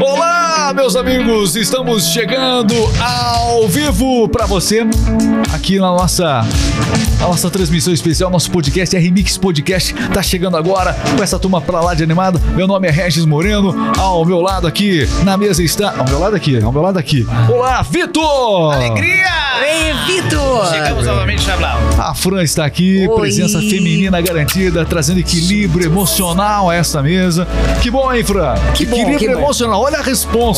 Olá, meus amigos, estamos chegando ao vivo para você aqui na nossa a nossa transmissão especial, nosso podcast R-Mix Podcast tá chegando agora com essa turma pra lá de animado. Meu nome é Regis Moreno, ao meu lado aqui na mesa está, ao meu lado aqui, ao meu lado aqui. Olá, Vitor! Alegria! Ei, Vitor! Chegamos novamente, Chablau. A Fran está aqui, Oi. presença feminina garantida, trazendo equilíbrio emocional a essa mesa. Que bom, hein, Fran? Que bom, equilíbrio que bom. emocional, olha a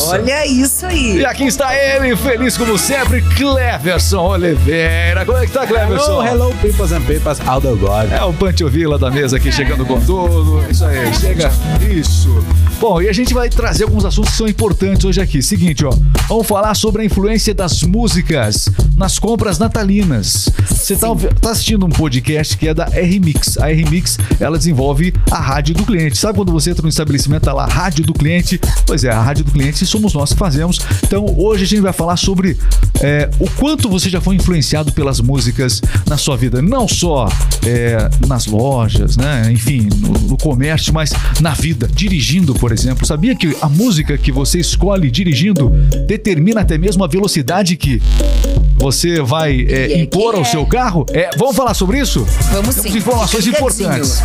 Olha isso aí. E aqui está ele, feliz como sempre, Cleverson Oliveira. Como é que tá, Cleverson? Hello, hello, peoples and papers, all the God. É o Pantiovila da mesa aqui chegando com tudo. Isso aí, chega. Isso. Bom, e a gente vai trazer alguns assuntos que são importantes hoje aqui. Seguinte, ó. Vamos falar sobre a influência das músicas nas compras natalinas. Você tá, tá assistindo um podcast que é da R-Mix. A R-Mix, ela desenvolve a rádio do cliente. Sabe quando você entra no estabelecimento, tá lá, rádio do cliente? Pois é, a rádio do cliente somos nós que fazemos. Então, hoje a gente vai falar sobre é, o quanto você já foi influenciado pelas músicas na sua vida. Não só é, nas lojas, né? Enfim, no, no comércio, mas na vida, dirigindo, por exemplo. Sabia que a música que você escolhe dirigindo determina até mesmo a velocidade que você vai é, é impor ao é. seu carro? É, vamos falar sobre isso? Vamos Temos sim. informações importantes.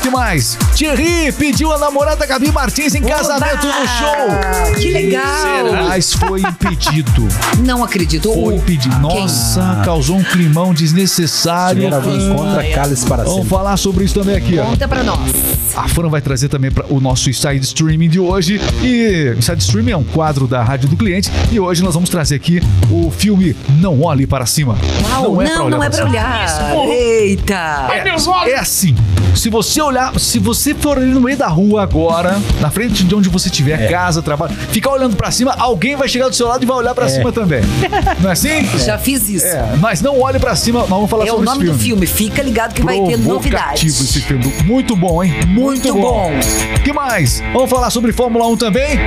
Que mais? Thierry pediu a namorada Gabi Martins em casamento no show. Que legal! Mas foi impedido. Não acredito. Foi impedido. Quem? Nossa, causou um climão desnecessário. Primeira vez contra cálice para Vamos sempre. falar sobre isso também aqui, ó. Conta pra nós. A Fran vai trazer também para o nosso Inside Streaming de hoje. E Inside Streaming é um quadro da Rádio do Cliente. E hoje nós vamos trazer aqui o filme Não Olhe Para Cima. Uau, não, não, é pra cima. olhar. Eita! É, é assim. Se você olhar, se você for ali no meio da rua agora, na frente de onde você estiver, casa, trabalho, ficar olhando pra cima, alguém vai chegar do seu lado e vai olhar pra cima também. Não é assim? Já fiz isso. É, É, mas não olhe pra cima, nós vamos falar o sobre nome esse do filme. filme. Fica ligado que vai ter novidades. esse filme. Muito bom, hein? Muito bom. que mais? Vamos falar sobre Fórmula 1 também?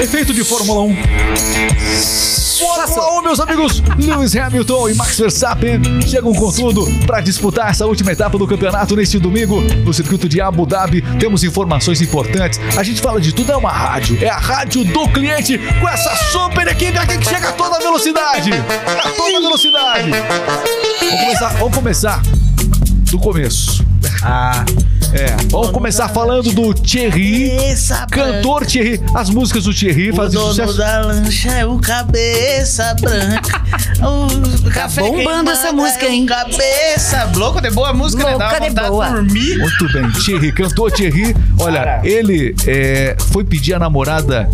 Efeito de Fórmula 1. Fórmula 1, meus amigos, Lewis Hamilton e Max Verstappen chegam com tudo para disputar essa última etapa do campeonato neste domingo no circuito de Abu Dhabi. Temos informações importantes. A gente fala de tudo, é uma rádio. É a rádio do cliente com essa super equipe aqui que chega a toda velocidade. A toda velocidade. Vamos começar, vamos começar do começo. Ah, É, vamos começar falando do Thierry, cantor Thierry. As músicas do Thierry O fazem dono sucesso. da lancha é o cabeça branca. O café bombando quem manda essa música, é o hein? Cabeça louca de boa música, né? Louca de vontade de boa. dormir. Muito bem, Thierry, cantor Thierry. Olha, Cara. ele é, foi pedir a namorada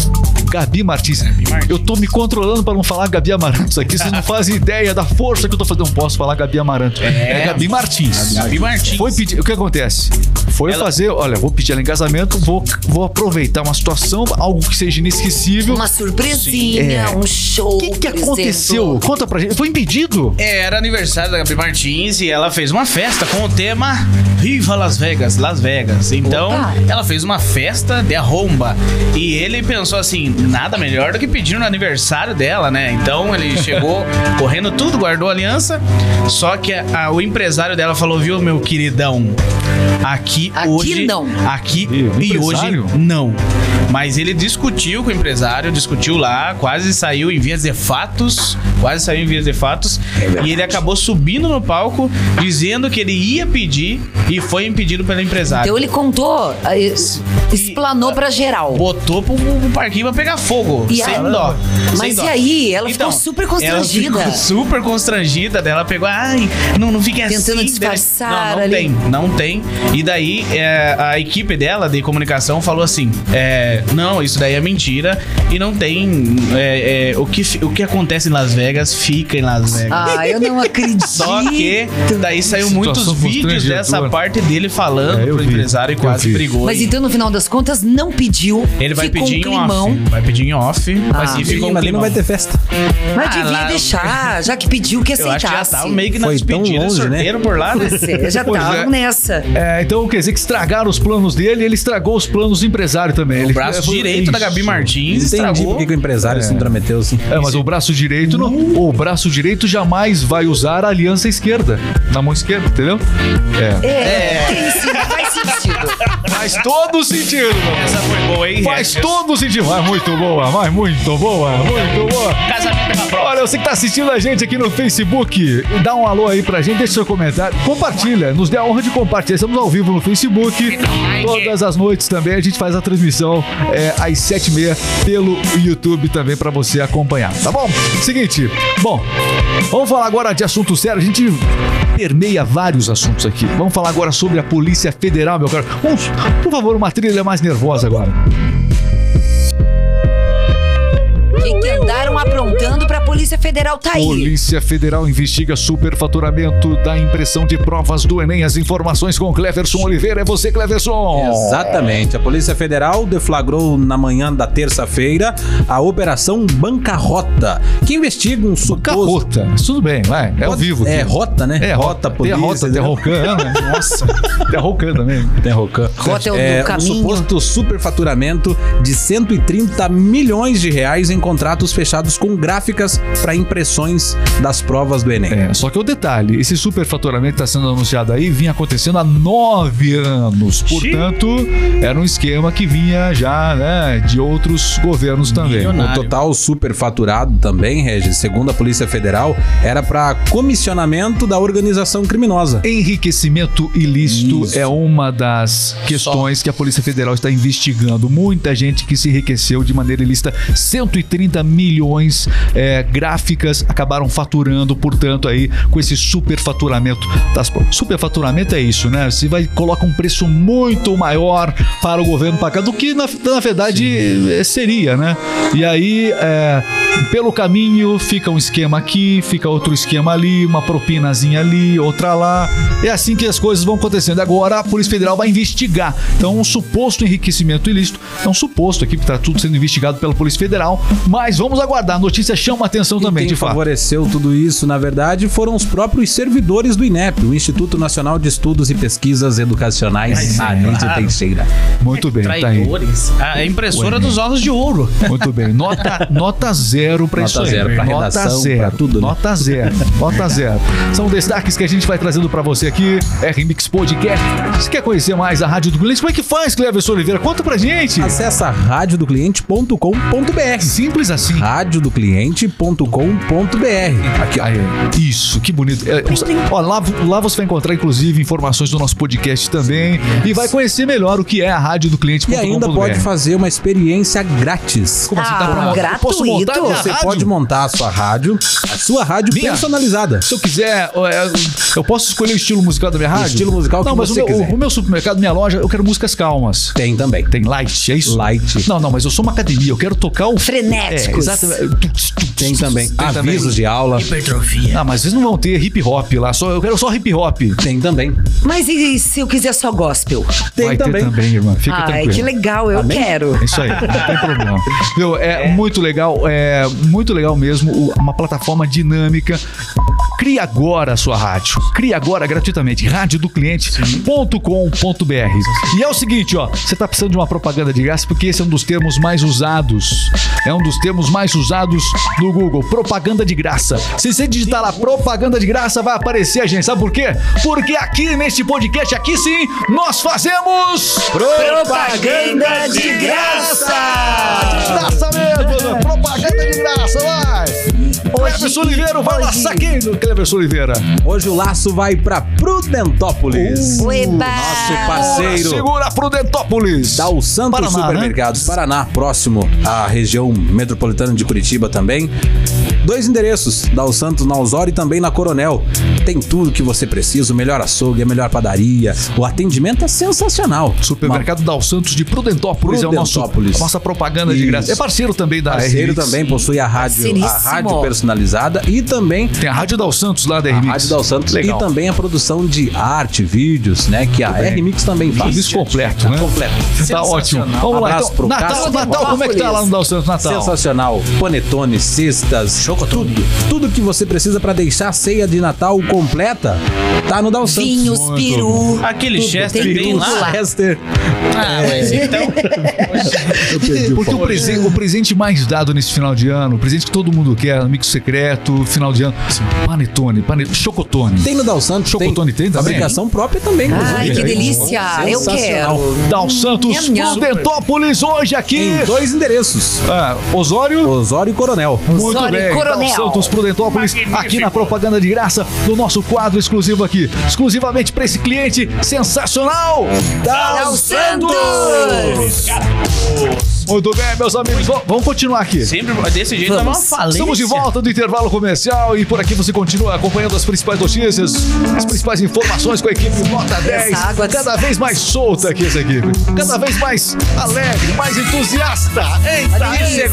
Gabi Martins. Martins. Eu tô me controlando pra não falar Gabi Amarantos aqui. Vocês não fazem ideia da força que eu tô fazendo. Não posso falar Gabi Amarantos. É, É. Gabi Martins. Gabi Martins. Foi pedir. O que acontece? Foi Ela- fazer, olha, vou pedir ela em casamento, vou, vou aproveitar uma situação, algo que seja inesquecível. Uma surpresinha, É. um show. O que, que aconteceu? exemplo. Conta pra gente. Foi impedido? É, Era aniversário da Gabi Martins e ela fez uma festa com o tema Viva Las Vegas, Las Vegas. Então, Opa. ela fez uma festa de arromba. E ele pensou assim: nada melhor do que pedir no aniversário dela, né? Então ele chegou correndo tudo, guardou a aliança. Só que a- a- o empresário dela falou: viu, meu queridão, aqui, Aqui hoje. não. Aqui e hoje não. Mas ele discutiu com o empresário, discutiu lá, quase saiu em vias de fatos, quase saiu em vias de fatos, e ele acabou subindo no palco dizendo que ele ia pedir e foi impedido pelo empresário. Então ele contou, eh, explanou pra geral. Botou pro, pro parquinho pra pegar fogo, E sem a- dó. Mas sem e dó. Então, aí? Ela ficou super constrangida. Ela ficou super constrangida dela, pegou, ai, não, não fique assim. Tentando disfarçar Não, não ali. tem, não tem. E daí é, a equipe dela de comunicação falou assim: é, não, isso daí é mentira e não tem. é, é, o, que, o que acontece em Las Vegas fica em Las Vegas. Ah, eu não acredito. Só que daí saiu muitos vídeos dessa parte dele falando É, pro vi, empresário e quase vi. brigou. Mas E então, no final das contas, não pediu. ele vai pedir um em off. Vai pedir em off. mas Ah. e ficou um mas não vai ter festa. Mas Ah, devia lá- deixar, já que pediu que Eu acho que já aceitasse. tava meio que na Foi tão despedida, longe, né? por lá, né? Você já Pois estavam é. nessa. É, então quer dizer que estragaram os planos dele e ele estragou os planos do empresário também. O Ele- braço é, foi- direito da Isso. Gabi Martins Entendi estragou. por que que o empresário se intrometeu assim. É, mas o braço direito não. O braço direito jamais vai usar a aliança esquerda. Na mão esquerda, entendeu? É. É, faz sentido. Faz todo sentido. Essa foi boa, hein? Faz todo sentido. Mas muito boa, mas muito boa, muito boa. Casamento é prova. Olha, você que tá assistindo a gente aqui no Facebook, dá um alô aí pra gente, deixa seu comentário, compartilha, nos dê a honra de compartilhar. Estamos ao vivo no Facebook, todas as noites também, a gente faz a transmissão é, às sete e meia pelo YouTube também pra você acompanhar, tá bom? Seguinte, bom, vamos falar agora de assunto sério, a gente permeia vários assuntos aqui. Vamos falar agora sobre a Polícia Federal, meu. Vamos, por favor, uma trilha mais nervosa agora. Polícia Federal tá aí? Polícia Federal investiga superfaturamento da impressão de provas do Enem. As informações com Cleverson Oliveira. É você, Cleverson. Exatamente. A Polícia Federal deflagrou na manhã da terça-feira a Operação Bancarrota, que investiga um suposto... Carrota. Mas tudo bem, vai. É ao vivo. É rota, né? É, rota, polícia. Tem rota, tem a Rocan, né? Nossa. Tem Rocan também. Tem Rocan. Rota é o do um caminho. suposto superfaturamento de 130 milhões de reais em contratos fechados com gráficas para impressões das provas do Enem. É, só que o detalhe, esse superfaturamento que está sendo anunciado aí vinha acontecendo há nove anos. Portanto, era um esquema que vinha já né, de outros governos também. Milionário. O total superfaturado também, Regis, segundo a Polícia Federal, era para comissionamento da organização criminosa. Enriquecimento ilícito Isso. é uma das questões que a Polícia Federal está investigando. Muita gente que se enriqueceu de maneira ilícita, 130 milhões é, gráficas acabaram faturando, portanto, aí com esse superfaturamento das provas. Superfaturamento é isso, né? Você vai coloca um preço muito maior para o governo pagar do que na, na verdade é, seria, né? E aí, é, pelo caminho, fica um esquema aqui, fica outro esquema ali, uma propinazinha ali, outra lá. É assim que as coisas vão acontecendo. Agora a Polícia Federal vai investigar. Então, um suposto enriquecimento ilícito é um suposto aqui, que está tudo sendo investigado pela Polícia Federal. Mas vamos aguardar. A notícia chama a atenção E também, quem de fato. favoreceu tudo isso, na verdade, foram os próprios servidores do INEP, o Instituto Nacional de Estudos e Pesquisas Educacionais, a Nídio claro. Teixeira. Muito bem, tá aí. Traidores. A impressora dos ovos de ouro. Muito bem. Nota, nota zero pra Nota isso aí. zero pra nota redação, zero. pra tudo, né? Nota zero. Nota zero. São destaques que a gente vai trazendo pra você aqui. RMix Podcast. Se quer conhecer mais a Rádio do Cliente, como é que faz, Cleverson Oliveira? Conta pra gente. Acesse radiodocliente.com.br. Simples assim. radiodocliente.com.br. Aqui, aí, isso, que bonito. É, ó, lá, lá você vai encontrar, inclusive, informações do nosso podcast também. E vai conhecer melhor o que é a rádio do cliente. E ainda pode fazer uma experiência grátis. Como assim? Ah, Dá pra montar? Eu Posso montar gratuito. minha Você rádio? pode montar a sua rádio, a sua rádio Minha? personalizada. Se eu quiser, é, eu posso escolher o estilo musical da minha rádio? estilo musical que Não, mas você o, meu, quiser. o meu supermercado, minha loja, eu quero músicas calmas. Tem também. Tem light, é isso? Light. Não, não, mas eu sou uma academia, eu quero tocar o... Frenéticos. É, exatamente. Tem também. Tem também. Avisos de aula. Hipertrofia. Ah, mas vocês não vão ter hip hop lá, só, eu quero só hip hop. Tem também. Mas e se eu quiser só gospel? Tem Vai também. ter também, irmã. Fica Ai, tranquilo. que legal, eu Amém? quero. É Isso aí, não tem problema. Viu, é, muito legal, é muito legal mesmo, uma plataforma dinâmica. Crie agora a sua rádio. Crie agora gratuitamente, radiodocliente.com.br. E é o seguinte, ó, você tá precisando de uma propaganda de graça porque esse é um dos termos mais usados. É um dos termos mais usados no Google, propaganda de graça. Se você digitar lá propaganda de graça, vai aparecer gente. Sabe por quê? Porque aqui neste podcast, aqui sim, nós fazemos Propaganda de graça! de graça mesmo, propaganda de graça, vai! Cleverson Oliveira, vai lá, hoje- saquei do Cleverson Oliveira. Hoje o laço vai pra Prudentópolis. Ueba! Nosso parceiro. Segura Prudentópolis. Dal Santos Paraná, né? Supermercados, Paraná, próximo à região metropolitana de Curitiba também. Dois endereços, Dal Santos na Osório e também na Coronel. Tem tudo que você precisa, o melhor açougue, a melhor padaria. O atendimento é sensacional. Supermercado Dal Santos de Prudentópolis, é o nosso, Prudentópolis. a nossa propaganda de Isso. graça. É parceiro também da Parceiro RMix. também possui a rádio, a rádio personalizada e também Tem a Rádio Dal Santos lá da a RMix. Rádio Dal Santos Legal. e também a produção de arte, vídeos, né? Que a bem. R-Mix também faz. Tudo isso completo, né? Completo. Tá ótimo. Vamos lá, Abraço então. pro Natal, Cássio. Natal, como é que tá lá no Dal Santos Natal? Sensacional. Panetone, cestas, tudo. Tudo que você precisa pra deixar a ceia de Natal completa, tá no Dal Santos. Vinhos, Muito peru. Aquele Chester tem tudo lá. Chester. Ah, mas então. Porque o presente, o presente mais dado nesse final de ano, o presente que todo mundo quer, secreto, secreto, final de ano. Panetone, panetone, chocotone. Tem no Dal Santos. Chocotone tem também? Fabricação própria também. Ai, que delícia. Eu quero. Dal Santos. Dentópolis, hoje aqui. Em dois endereços. Ah, Osório. Osório e Coronel. Muito Osório bem, Coronel. Dal Santos Prudentópolis, aqui na propaganda de graça do nosso quadro exclusivo aqui. Exclusivamente para esse cliente sensacional, Dal Dal Santos! Santos! Muito bem, meus amigos, v- vamos continuar aqui. Sempre desse jeito Vamos. é uma falência. Estamos de volta do intervalo comercial e por aqui você continua acompanhando as principais notícias, as principais informações com a equipe Nota 10. água de- Cada vez mais solta aqui essa equipe. Cada vez mais alegre, mais entusiasta. Eita, Delícia.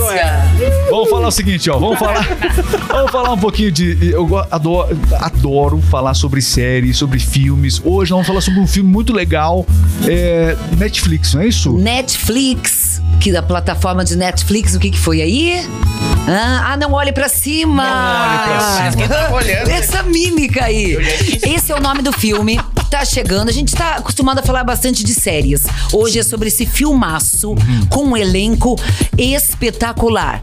Vamos falar o seguinte, ó. Vamos falar, vamos falar um pouquinho de. Eu adoro, adoro falar sobre séries, sobre filmes. Hoje nós vamos falar sobre um filme muito legal, é, Netflix, não é isso? Netflix, que da plataforma de Netflix, o que, que foi aí? Ah, ah, não olhe pra cima. Não olhe pra cima. Quem tá olhando? Essa mímica aí. Esse é o nome do filme. Tá chegando. A gente tá acostumado a falar bastante de séries. Hoje é sobre esse filmaço com um elenco espetacular.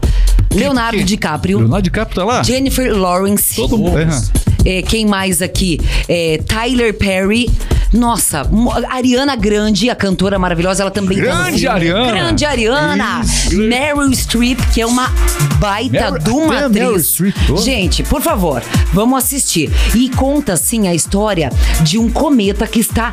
Leonardo Quem? DiCaprio, Leonardo DiCaprio tá lá? Jennifer Lawrence. Todo mundo. É. É, quem mais aqui? É, Tyler Perry. Nossa, Ariana Grande, a cantora maravilhosa, ela também Grande. Ariana. Grande Ariana! Isso. Meryl Streep, que é uma baita Meryl- de uma Meryl atriz. Streep. Gente, por favor, vamos assistir. E conta, sim, a história de um cometa que está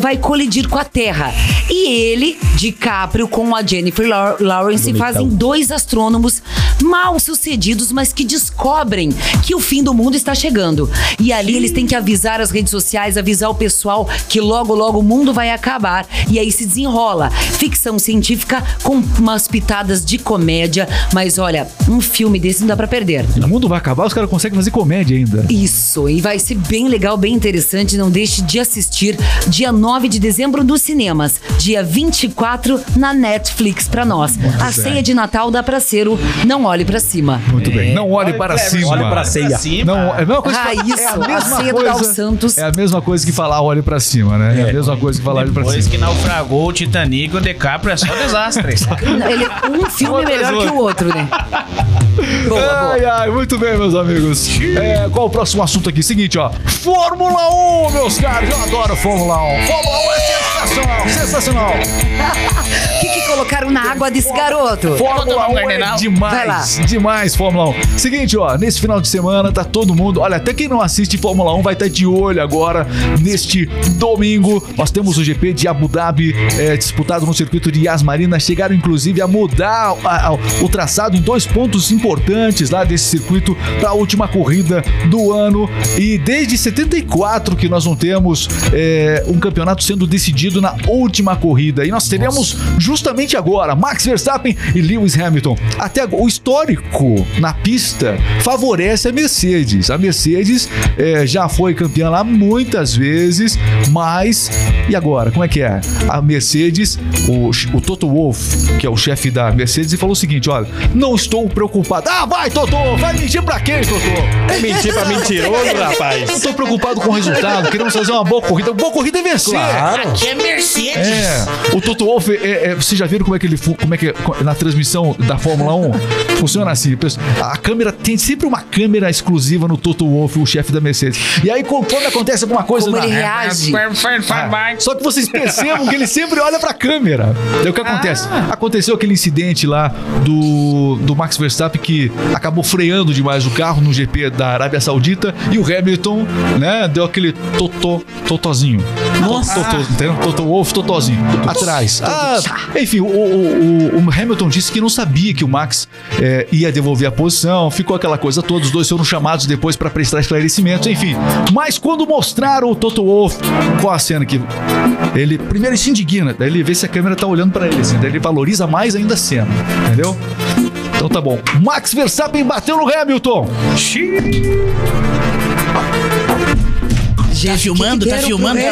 vai colidir com a Terra. E ele, DiCaprio, com a Jennifer Lawrence, fazem dois astrônomos mal sucedidos, mas que descobrem que o fim do mundo está chegando. E ali eles têm que avisar as redes sociais, avisar o pessoal que logo, logo o mundo vai acabar. E aí se desenrola. Ficção científica com umas pitadas de comédia. Mas olha, um filme desse não dá pra perder. O mundo vai acabar, os caras conseguem fazer comédia ainda. Isso, e vai ser bem legal, bem interessante. Não deixe de assistir dia 9 de dezembro nos cinemas, dia 24 na Netflix pra nós. a ceia de Natal dá pra ser o Não Olhe Pra Cima. Muito bem. Não olhe para Clever, cima. olhe pra ceia. cima. Não, é a mesma coisa Ah, que isso, é a a mesma do coisa. Santos. É a mesma coisa que falar olhe pra cima, né? É, a mesma coisa que falar olhe pra Depois cima. que naufragou o Titanic, o DiCaprio é só desastre. Ele, um filme Outra melhor que o outro, né? Boa, boa. Ai, ai, muito bem, meus amigos. É, qual o próximo assunto aqui? Seguinte, ó. Fórmula 1, meus caros. Eu adoro Fórmula 1. Fórmula 1 é sensacional, sensacional. Colocaram na água desse garoto? Fórmula tomar um 1 é Gardenal? Vai lá. demais, demais Fórmula 1. Seguinte, ó, nesse final de semana tá todo mundo, olha, até quem não assiste Fórmula 1 vai estar de olho agora neste domingo. Nós temos o GP de Abu Dhabi é, disputado no circuito de Yas Marina. Chegaram inclusive a mudar a- a- o traçado em dois pontos importantes lá desse circuito para a última corrida do ano. E desde 74 que nós não temos é, um campeonato sendo decidido na última corrida. E nós teremos justamente agora Max Verstappen e Lewis Hamilton. Até agora, o histórico na pista favorece a Mercedes. A Mercedes é, já foi campeã lá muitas vezes, mas e agora? Como é que é? A Mercedes, o, o Toto Wolff, que é o chefe da Mercedes, falou o seguinte: olha, não estou preocupado. Ah, vai, Toto! Vai mentir pra quem, Toto? É mentir pra mentiroso, rapaz. Não tô preocupado com o resultado, queremos fazer uma boa corrida. Boa corrida é vencer. Claro. Aqui é Mercedes. É, o Toto Wolff, é, é, vocês já viram como é que ele como é que na transmissão da Fórmula 1 funciona assim? A câmera tem sempre uma câmera exclusiva no Toto Wolff, o chefe da Mercedes. E aí quando acontece alguma coisa Como na ele reage. ah, só que vocês percebam que ele sempre olha pra câmera. Daí o que acontece? Aconteceu aquele incidente lá do, do Max Verstappen que acabou freando demais o carro no GP da Arábia Saudita e o Hamilton, né, deu aquele totó, totozinho. Nossa. Totó, entendeu? Toto Wolff, totozinho. Atrás. Ah, enfim, o, o- o- o Hamilton disse que não sabia que o Max é, ia devolver a posição, ficou aquela coisa toda, os dois foram chamados depois pra prestar esclarecimentos, enfim. Mas quando mostraram o Toto Wolff, qual a cena que ele primeiro ele se indigna, daí ele vê se a câmera tá olhando pra ele, assim, daí ele valoriza mais ainda a cena, entendeu? Então tá bom. Max Verstappen bateu no Hamilton. Gente, Tá filmando, o que que tá filmando, é?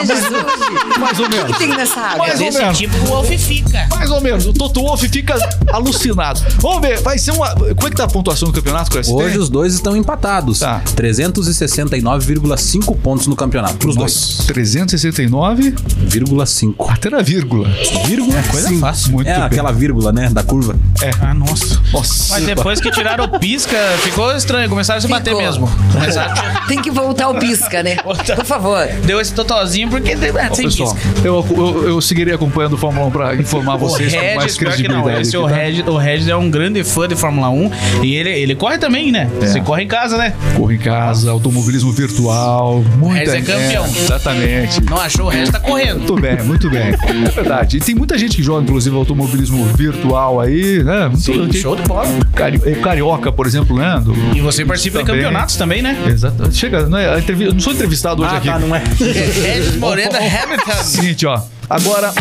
Mais ou O que, menos. que tem nessa água? Mais ou Desse menos. tipo o Wolf fica. Mais ou menos. O Toto Wolff fica alucinado. Vamos ver, vai ser uma. Como é que tá a pontuação do campeonato, Clécio? Hoje os dois estão empatados. Tá. 369,5 pontos no campeonato. Pros dois. 369, 0,5. até na vírgula. Vírgula? coisa Sim. fácil. Muito é bem. aquela vírgula, né? Da curva. Ah, nossa. Nossa. Mas depois que tiraram o pisca, ficou estranho. Começaram a se bater mesmo. Começaram a- Tem que voltar o pisca, né? Por favor. Deu esse totalzinho porque ah, sem pessoal, pisca. eu, eu, eu seguirei acompanhando o Fórmula 1 pra informar vocês com mais Regis, que não, credibilidade. esse aqui, o, tá? Regis, o Regis é um grande fã de Fórmula 1 e ele, ele corre também, né? É. Você corre em casa, né? Corre em casa, automobilismo virtual, muita Regis é campeão. exatamente. Não achou, o Regis tá correndo. Muito bem, muito bem. É verdade. E tem muita gente que joga, inclusive, automobilismo virtual aí, né? Muito, Sim, show de bola. Cari- Carioca, por exemplo, né? Do- E você participa de Também. campeonatos também, né? Exato. Chega, não, é, eu não sou entrevistado hoje aqui. Não é. Regis Moreno Hamilton. Seguinte, ó. Agora.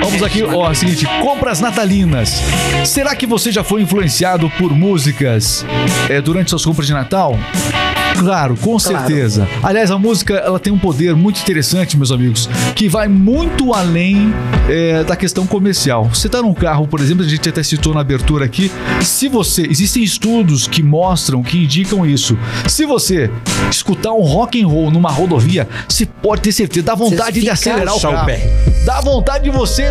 Vamos aqui, ó, seguinte, compras natalinas. Será que você já foi influenciado por músicas é, durante suas compras de Natal? Claro, com certeza. Aliás, a música ela tem um poder muito interessante, meus amigos, que vai muito além é, da questão comercial. Você tá num carro, por exemplo, a gente até citou na abertura aqui. Se você. Existem estudos que mostram, que indicam isso. Se você escutar um rock and roll numa rodovia, você pode ter certeza, dá vontade de acelerar o carro. pé. Dá vontade de você.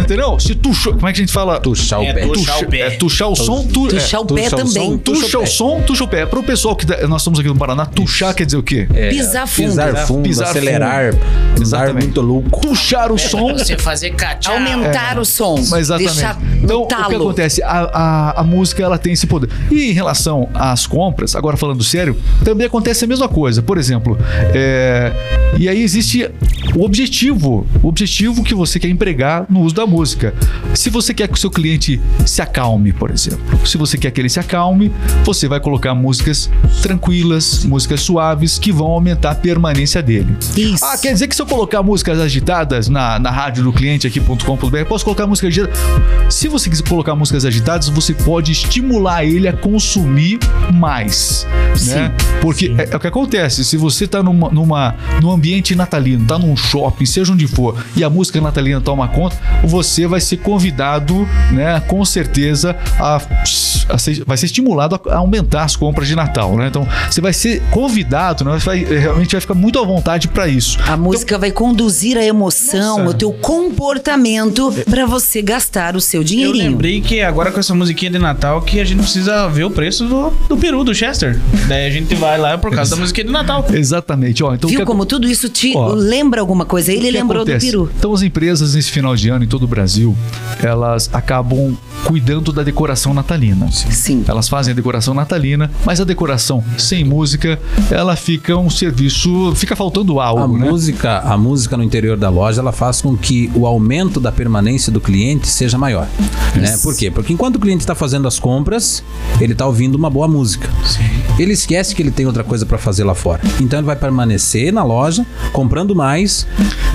Entendeu? Se tuxou. Como é que a gente fala? Tuxar o É, pé. o pé. É, tuxar o som, tu, Tuxar o é, pé tuxa o também. som, Tuxa o som, tuxa o pé. Para o pessoal que tá- nós estamos aqui no Paraná, tuxar quer dizer o quê? É, Pisar fundo. Pisar fundo, Pisar acelerar, fundo. Exatamente. muito louco. Tuxar o som. Você fazer cachá. Aumentar o som. Mas exatamente. Deixar então, o que acontece? A, a, a música ela tem esse poder. E em relação às compras, agora falando sério, também acontece a mesma coisa. Por exemplo, é, e aí existe o objetivo, o objetivo que você quer empregar no uso da música. Se você quer que o seu cliente se acalme, por exemplo, se você quer que ele se acalme, você vai colocar músicas tranquilas, músicas suaves que vão aumentar a permanência dele. Isso. Ah, quer dizer que se eu colocar músicas agitadas na, na rádio do cliente aqui.com.br, posso colocar música agitada? Se você quiser colocar músicas agitadas, você pode estimular ele a consumir mais, né? Porque é, é o que acontece, se você tá numa, numa, num ambiente natalino, tá num shopping, seja onde for, e a música natalina toma conta, você vai ser convidado, né, com certeza, a, a ser- vai ser estimulado a, aumentar as compras de Natal, né? Então, você vai ser convidado, né? Você vai, realmente vai ficar muito à vontade para isso. A música vai conduzir a emoção, Nossa. o teu comportamento pra você gastar o seu Eu dinheirinho. lembrei que agora com essa musiquinha de Natal que a gente precisa ver o preço do, do peru, do Chester. Daí a gente vai lá por causa da musiquinha de Natal. Exatamente, ó. Então, Viu que como tudo isso te Ó, lembra alguma coisa? Ele lembrou acontece? do peru. Então as empresas nesse final de ano em todo o Brasil, elas acabam cuidando da decoração natalina. Sim. Elas fazem a decoração natalina, mas a decoração sem música, ela fica um serviço, fica faltando A algo, né? música, a música no interior da loja, ela faz com que o aumento da permanência do cliente seja maior, né? Por quê? Porque enquanto o cliente está fazendo as compras, ele está ouvindo uma boa música. Ele esquece que ele tem outra coisa para fazer lá fora. Então ele vai permanecer na loja, comprando mais,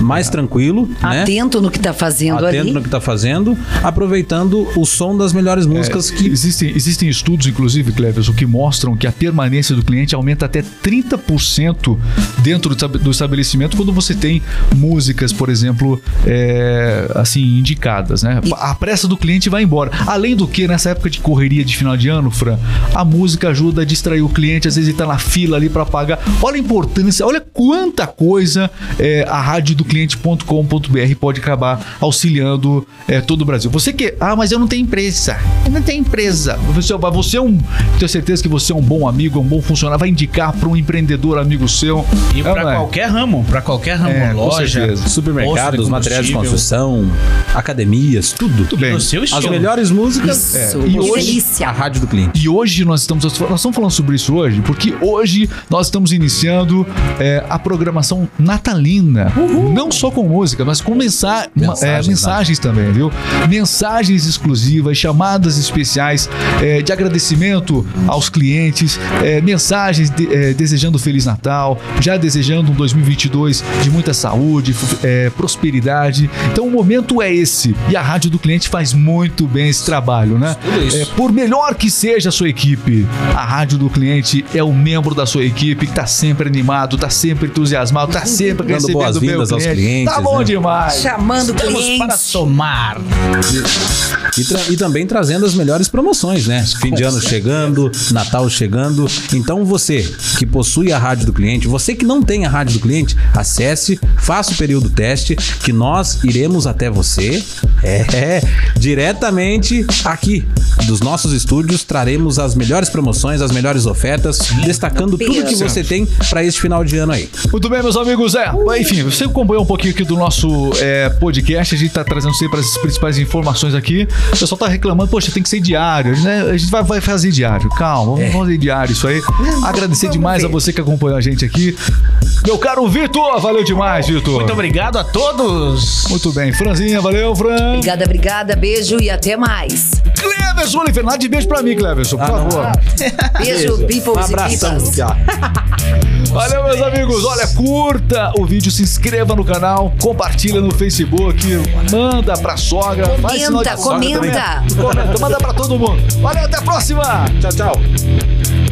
mais tranquilo, né? Atento no que tá fazendo Atento ali. no que está fazendo, aproveitando o som das melhores músicas que Existem, existem estudos, inclusive, Cleverson, que mostram que a permanência do cliente aumenta até 30% dentro do estab- do estabelecimento quando você tem músicas, por exemplo, é, assim, indicadas, né? A pressa do cliente vai embora. Além do que, nessa época de correria de final de ano, Fran, a música ajuda a distrair o cliente, às vezes ele tá na fila ali para pagar. Olha a importância, olha quanta coisa é, a rádio do cliente.com.br pode acabar auxiliando é, todo o Brasil. Você que, ah, mas eu não tenho empresa. Eu não tenho empresa. Você, você é um, tenho certeza que você é um bom amigo, um bom funcionário, vai indicar para um empreendedor amigo seu. E É, pra não é? qualquer ramo, pra qualquer ramo, É, loja, supermercados, materiais de construção, academias, tudo. Muito bem. As melhores músicas Isso. E que hoje- delícia. a rádio do cliente. E hoje nós estamos, nós estamos falando sobre isso hoje, porque hoje nós estamos iniciando é, a programação natalina semana. Não só com música, mas com mensa ma- Mensagens, é, mensagens também, viu? Mensagens exclusivas, chamadas especiais é, de agradecimento aos clientes, é, mensagens de- é, desejando Feliz Natal, já desejando um 2022 de muita saúde, é, prosperidade. Então o momento é esse. E a Rádio do Cliente faz muito bem esse trabalho, né? É, por melhor que seja a sua equipe, a Rádio do Cliente é o membro da sua equipe que tá sempre animado, tá sempre entusiasmado, tá sempre Dando recebendo boas-vindas aos clientes, Tá bom né? demais. Chamando Estamos para clientes. somar. E, tra- e também trazendo as melhores promoções, né? Fim de ano chegando, Natal chegando. Então você que possui a rádio do cliente, você que não tem a rádio do cliente, acesse, faça o período teste que nós iremos até você. É, diretamente aqui dos nossos estúdios traremos as melhores promoções, as melhores ofertas, destacando tudo que você tem para este final de ano aí. Muito bem, meus amigos. É, enfim, você acompanhou um pouquinho aqui do nosso é, podcast. A gente tá trazendo sempre as principais informações aqui. O pessoal tá reclamando, poxa, tem que ser diário. né? A gente vai, vai fazer diário. Calma, vamos fazer diário isso aí. Agradecer demais a você que acompanhou a gente aqui. Meu caro Vitor, valeu demais, Vitor. Muito obrigado a todos. Muito bem, Franzinha, valeu, Fran. Obrigada, obrigada. Beijo e até mais. Cleverson Oliveira, de beijo pra mim, Cleverson, por favor. Beijo, Um peoples e abração. pipas. Valeu, meus amigos. Olha, curta o vídeo, se inscreva no canal, compartilha no Facebook, manda pra sogra. faz sinal de Comenta, comenta. Comenta, manda pra todo mundo. Valeu, até a próxima. Tchau, tchau.